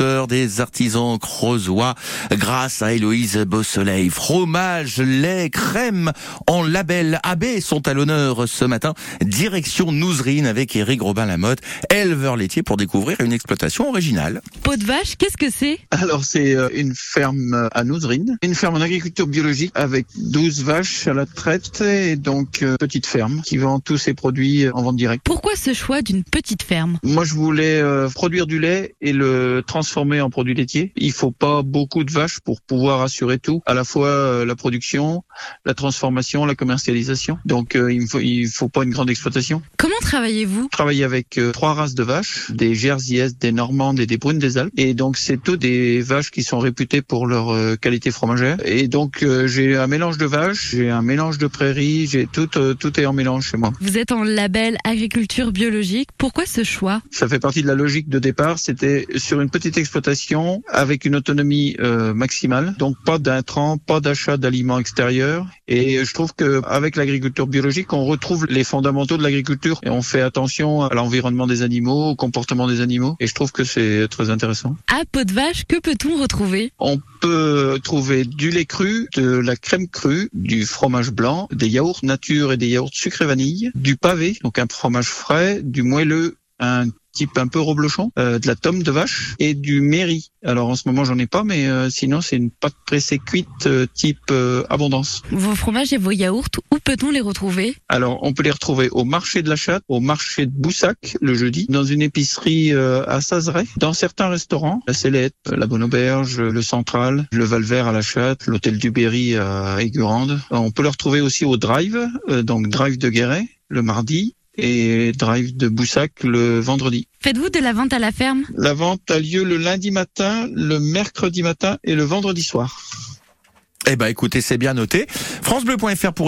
agriculteurs, des artisans creusois, grâce à Héloïse Beausoleil. Fromage, lait, crème en label AB sont à l'honneur ce matin. Direction Nouzerine avec Éric Robin-Lamotte, éleveur laitier pour découvrir une exploitation originale. Peau de vache, qu'est-ce que c'est? Alors c'est euh, une ferme à Nouzerine, une ferme en agriculture biologique avec 12 vaches à la traite et donc euh, petite ferme qui vend tous ses produits en vente directe. Pourquoi ce choix d'une petite ferme? Moi je voulais euh, produire du lait et le transformer en produit laitier. Il faut pas beaucoup de vaches pour pouvoir assurer tout, à la fois euh, la production, la transformation, la commercialisation. Donc euh, il faut il faut pas une grande exploitation. Comment travaillez-vous? Travaille avec euh, trois races de vaches, des Jersiaises, des Normandes et des Brunes des Alpes. Et donc c'est tout des vaches qui sont réputées pour leur euh, qualité fromagère. Et donc euh, j'ai un mélange de vaches, j'ai un mélange de prairies, j'ai tout euh, tout est en mélange chez moi. Vous êtes en label agriculture biologique. Pourquoi ce choix? Ça fait partie de la logique de départ. C'était sur une petite exploitation avec une autonomie euh, maximale, donc pas d'intrants, pas d'achat d'aliments extérieurs. Et je trouve que avec l'agriculture biologique, on retrouve les fondamentaux de l'agriculture et on fait attention à l'environnement des animaux, au comportement des animaux. Et je trouve que c'est très intéressant. À peau de vache, que peut-on retrouver? On peut trouver du lait cru, de la crème crue, du fromage blanc, des yaourts nature et des yaourts sucré vanille, du pavé, donc un fromage frais, du moelleux, un type un peu reblochon, euh, de la tome de vache et du mairie. Alors en ce moment j'en ai pas, mais euh, sinon c'est une pâte pressée cuite euh, type euh, abondance. Vos fromages et vos yaourts, où peut-on les retrouver? Alors on peut les retrouver au marché de la Chatte, au marché de Boussac le jeudi, dans une épicerie euh, à Sazeret, dans certains restaurants, la Célette, la Bonne Auberge, le Central, le Valvert à la Chatte, l'Hôtel du Berry à Aigurande. On peut le retrouver aussi au Drive, euh, donc Drive de Guéret le mardi et Drive de Boussac le vendredi. Faites-vous de la vente à la ferme? La vente a lieu le lundi matin, le mercredi matin et le vendredi soir. Eh ben écoutez, c'est bien noté. francebleu.fr pour